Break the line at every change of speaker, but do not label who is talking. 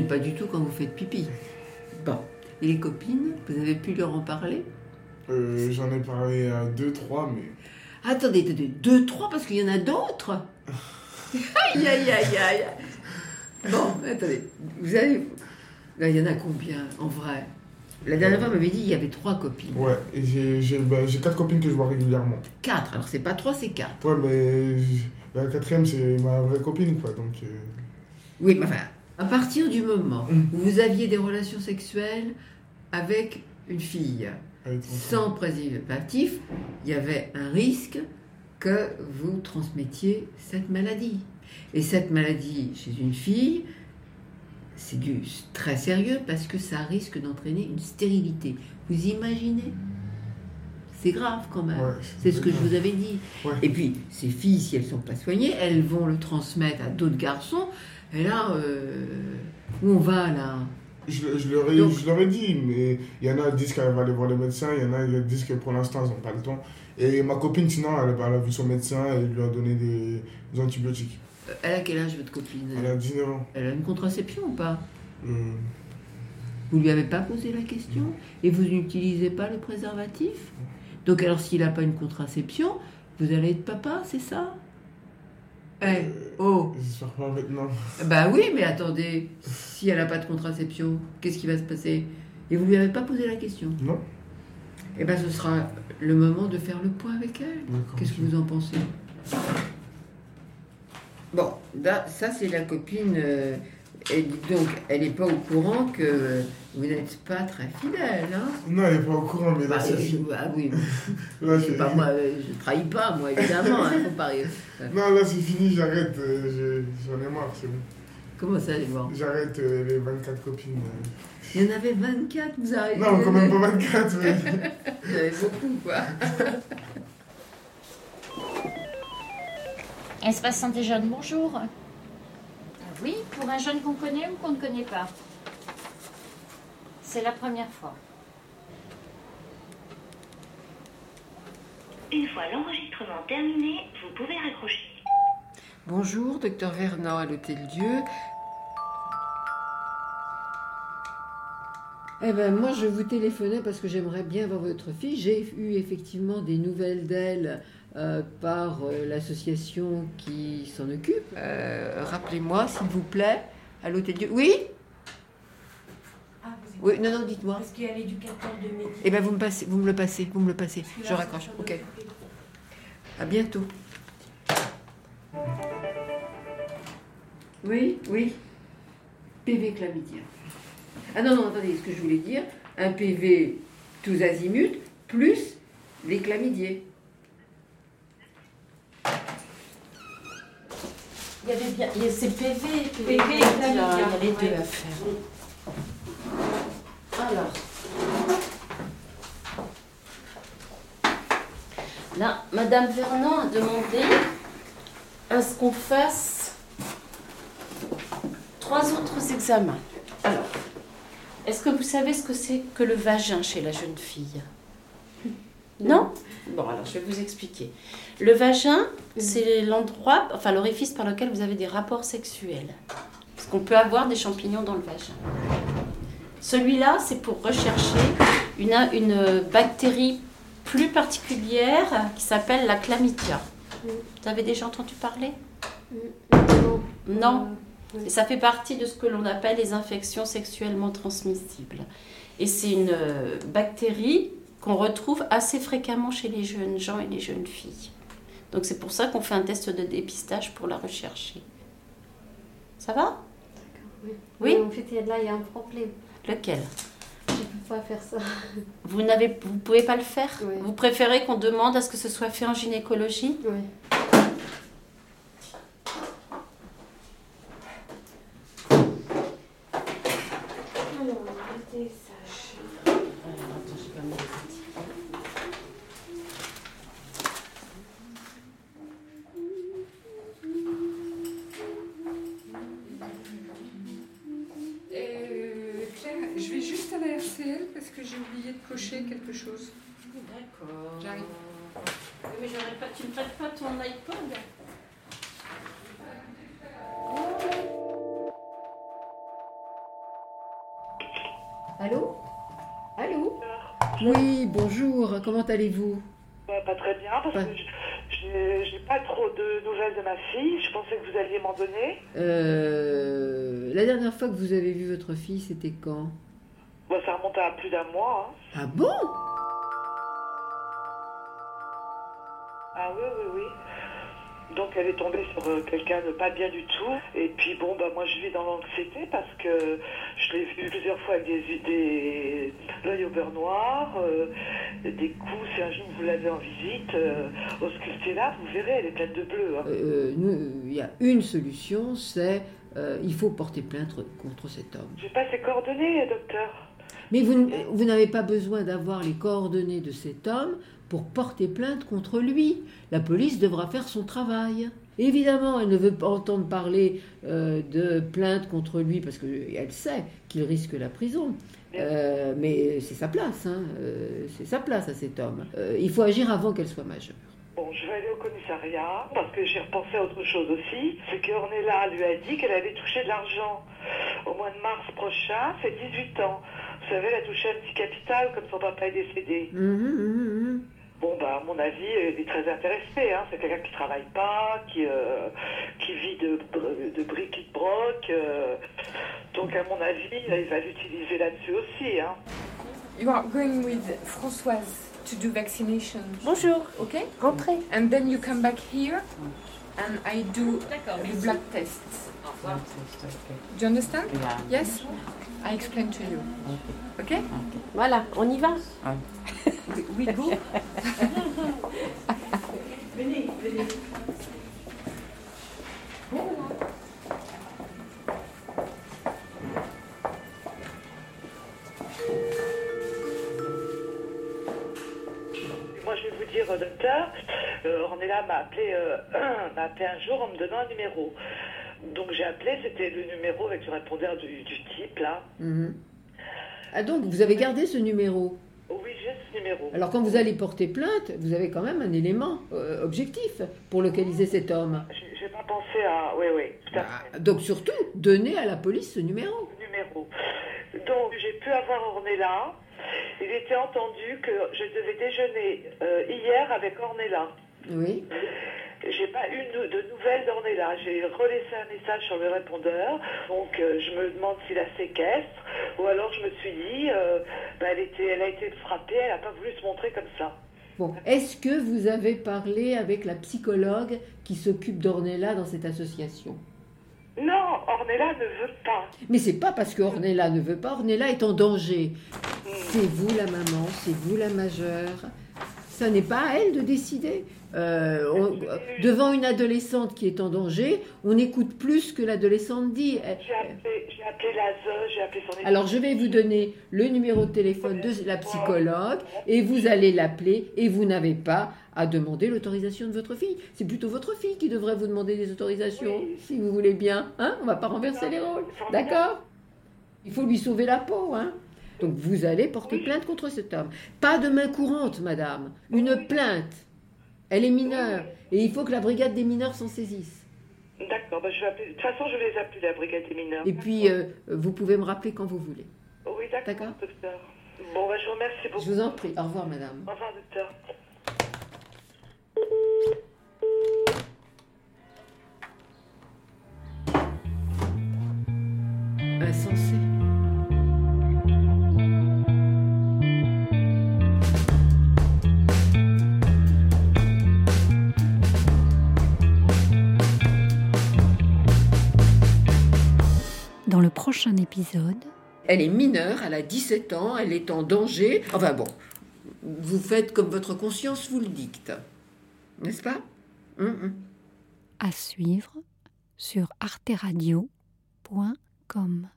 pas du tout quand vous faites pipi. Bon. Et les copines, vous avez pu leur en parler?
Euh, J'en ai parlé à deux, trois, mais
Attendez, attendez, deux, trois, parce qu'il y en a d'autres? aïe, aïe, aïe, aïe. Bon, attendez, vous avez. Là, il y en a combien, en vrai? La dernière fois, vous m'avez dit qu'il y avait trois copines.
ouais. Et j'ai j'ai bah, j'ai quatre copines que je vois régulièrement.
Quatre, alors c'est pas trois, c'est quatre.
Ouais, mais la quatrième, c'est ma vraie copine, quoi. Donc, euh,
Oui, mais enfin, à partir du moment
Mm.
où vous aviez des relations sexuelles avec une fille sans préservatif, il y avait un risque que vous transmettiez cette maladie. Et cette maladie chez une fille, c'est du très sérieux parce que ça risque d'entraîner une stérilité. Vous imaginez? C'est grave quand même.
Ouais,
C'est ce que je vous avais dit.
Ouais.
Et puis, ces filles, si elles ne sont pas soignées, elles vont le transmettre à d'autres garçons. Et là, euh, où on va là
Je, je, leur ai,
Donc-
je leur ai dit, mais il y en a qui disent qu'elle va aller voir le médecin, il y en a qui disent que pour l'instant, ils n'ont pas le temps. Et ma copine, sinon, elle, elle a vu son médecin et lui a donné des, des antibiotiques.
Elle a quel âge votre copine?
Elle a 19 ans.
Elle a une contraception ou pas?
Euh,
Vous lui avez pas posé la question? Et vous n'utilisez pas le préservatif Donc alors s'il n'a pas une contraception, vous allez être papa, c'est ça? Eh, oh
J'espère pas maintenant.
Bah oui, mais attendez, si elle n'a pas de contraception, qu'est-ce qui va se passer? Et vous lui avez pas posé la question?
Non
Eh ben ce sera le moment de faire le point avec elle. Qu'est-ce que vous en pensez? Bon, là, ça c'est la copine. euh, et donc, elle n'est pas au courant que vous n'êtes pas très fidèle. Hein?
Non, elle n'est pas au courant, mais là,
Bah,
fini.
ah oui,
Là, c'est-
pas, moi, euh, je trahis pas, moi, évidemment. Hein, faut pas rire.
Non, là, c'est fini, j'arrête. euh, je- J'en ai marre, c'est bon.
Comment ça, les voir
J'arrête euh, les 24 copines. euh.
Il y en avait 24, vous arrêtez
Non, quand même pas 24, mais.
Il y en avait beaucoup, quoi.
Espace Santé Jeune, bonjour. Oui, pour un jeune qu'on connaît ou qu'on ne connaît pas C'est la première fois.
Une fois l'enregistrement terminé, vous pouvez raccrocher.
Bonjour, docteur Vernant à l'Hôtel Dieu. Eh ben moi je vous téléphonais parce que j'aimerais bien voir votre fille. J'ai eu effectivement des nouvelles d'elle euh, par euh, l'association qui s'en occupe. Euh, Rappelez-moi s'il vous plaît à l'Hôtel Dieu. Oui?
Ah, vous êtes-
Oui, non, non, dites-moi.
Parce qu'il y a l'éducateur de métier.
Eh ben vous me passez, vous me le passez, vous me le passez. Je raccroche. Ok. À bientôt. Oui, oui. PV chlamydien. Ah non, non, attendez, ce que je voulais dire, un PV tous azimuts plus les chlamydiers.
Il y avait bien. Il y a ces PV,
PV et chlamydia,
Il y a les deux à faire. Alors. Là, Madame Vernon a demandé à ce qu'on fasse trois autres examens? Alors, est-ce que vous savez ce que c'est que le vagin chez la jeune fille Non Bon, alors je vais vous expliquer. Le vagin, c'est l'endroit, enfin l'orifice par lequel vous avez des rapports sexuels. Parce qu'on peut avoir des champignons dans le vagin. Celui-là, c'est pour rechercher une, une bactérie plus particulière qui s'appelle la chlamydia. Vous avez déjà entendu parler Non. Et ça fait partie de ce que l'on appelle les infections sexuellement transmissibles. Et c'est une euh, bactérie qu'on retrouve assez fréquemment chez les jeunes gens et les jeunes filles. Donc c'est pour ça qu'on fait un test de dépistage pour la rechercher. Ça va?
Oui.
Oui?
Mais En fait, là, il y a un problème.
Lequel?
Je ne peux pas faire ça.
Vous vous pouvez pas le faire?
Oui.
Vous préférez qu'on demande à ce que ce soit fait en gynécologie?
Oui.
que j'ai oublié de cocher quelque chose
D'accord.
J'arrive.
Pas, tu ne prêtes pas ton iPod? Allô? Allô?
Oui, bonjour, comment allez-vous?
Pas très bien, parce que je n'ai pas trop de nouvelles de ma fille. Je pensais que vous alliez m'en donner.
Euh, la dernière fois que vous avez vu votre fille, c'était quand?
Remonte à plus d'un mois. hein.
Ah bon?
Ah oui, oui, oui. Donc elle est tombée sur euh, quelqu'un de pas bien du tout. Et puis bon, bah moi je vis dans l'anxiété parce que je l'ai vue plusieurs fois avec des, des l'œil au beurre noir, euh, des coups. Si un jour vous l'avez en visite, euh, auscultez là, vous verrez, elle est pleine de bleu. hein.
Euh, Il y a une solution, c'est il faut porter plainte contre cet homme.
J'ai pas ses coordonnées, docteur.
Mais vous, vous n'avez pas besoin d'avoir les coordonnées de cet homme pour porter plainte contre lui. La police devra faire son travail. Évidemment, elle ne veut pas entendre parler euh, de plainte contre lui parce qu'elle sait qu'il risque la prison. Euh, mais c'est sa place, hein. Euh, c'est sa place à cet homme. Euh, il faut agir avant qu'elle soit majeure.
Bon, je vais aller au commissariat parce que j'ai repensé à autre chose aussi. C'est que Ornella lui a dit qu'elle allait toucher de l'argent au mois de mars prochain, c'est 18 ans. Vous savez, elle a touché un petit capital comme son papa est décédé.
Mhm, mhm, mhm.
Bon, bah, à mon avis, elle est très intéressée. Hein. C'est quelqu'un qui travaille pas, qui, euh, qui vit de, de briques et de broc. euh. donc, à mon avis, il va l'utiliser là-dessus aussi. Hein.
You are going with Françoise to do vaccination.
Bonjour,
Okay?
rentrez.
And then you come back here and I do the blood tests. Do you understand? Yes? I explain to you. Okay?
Voilà, on y va
We go.
Moi, je vais vous dire, euh, docteur, euh, Ornella m'a appelé, euh, m'a appelé un jour en me donnant un numéro. Donc, j'ai appelé, c'était le numéro avec le répondeur du, du type, là.
Mhm. Ah donc, vous avez gardé ce numéro?
Oh oui, j'ai ce numéro.
Alors quand vous allez porter plainte, vous avez quand même un élément euh, objectif pour localiser cet homme.
J'ai pas pensé à... Oui, oui, tout à fait.
Ah, donc surtout, donnez à la police ce numéro.
numéro. Donc, j'ai pu avoir Ornella. Il était entendu que je devais déjeuner euh, hier avec Ornella.
Oui.
J'ai pas eu de, nouvelles d'Ornella. J'ai relaissé un message sur le répondeur. Donc, euh, je me demande s'il a séquestre. Ou alors, je me suis dit, euh, bah, elle, était, elle a été frappée, elle n'a pas voulu se montrer comme ça.
Bon, est-ce que vous avez parlé avec la psychologue qui s'occupe d'Ornella dans cette association?
Non, Ornella ne veut pas.
Mais c'est pas parce que Ornella ne veut pas, Ornella est en danger. C'est vous la maman, c'est vous la majeure. Ça n'est pas à elle de décider. Euh, on- devant une adolescente qui est en danger, on écoute plus que l'adolescente dit. Elle-
J'ai appelé, j'ai appelé l'ASE, j'ai appelé son
Alors je vais vous donner le numéro de téléphone de la psychologue et vous allez l'appeler et vous n'avez pas à demander l'autorisation de votre fille. C'est plutôt votre fille qui devrait vous demander des autorisations,
Oui.
si vous voulez bien. Hein On va pas renverser les rôles. D'accord? Il faut lui sauver la peau. Hein Donc vous allez porter plainte contre cet homme. Pas de main courante, madame. Une plainte. Elle est mineure. Et il faut que la brigade des mineurs s'en saisisse.
D'accord, bah. De toute façon, je vais les appeler la brigade des mineurs.
Et puis, euh, vous pouvez me rappeler quand vous voulez.
Oui, d'accord,
D'accord.
docteur. Bon, bah, je vous remercie beaucoup.
Je vous en prie. Au revoir, madame.
Au revoir, docteur.
Insensé.
Dans le prochain épisode,
Elle est mineure, elle a 17 ans, elle est en danger. Enfin bon, vous faites comme votre conscience vous le dicte. N'est-ce pas? Hum, hum.
à suivre sur arteradio.com.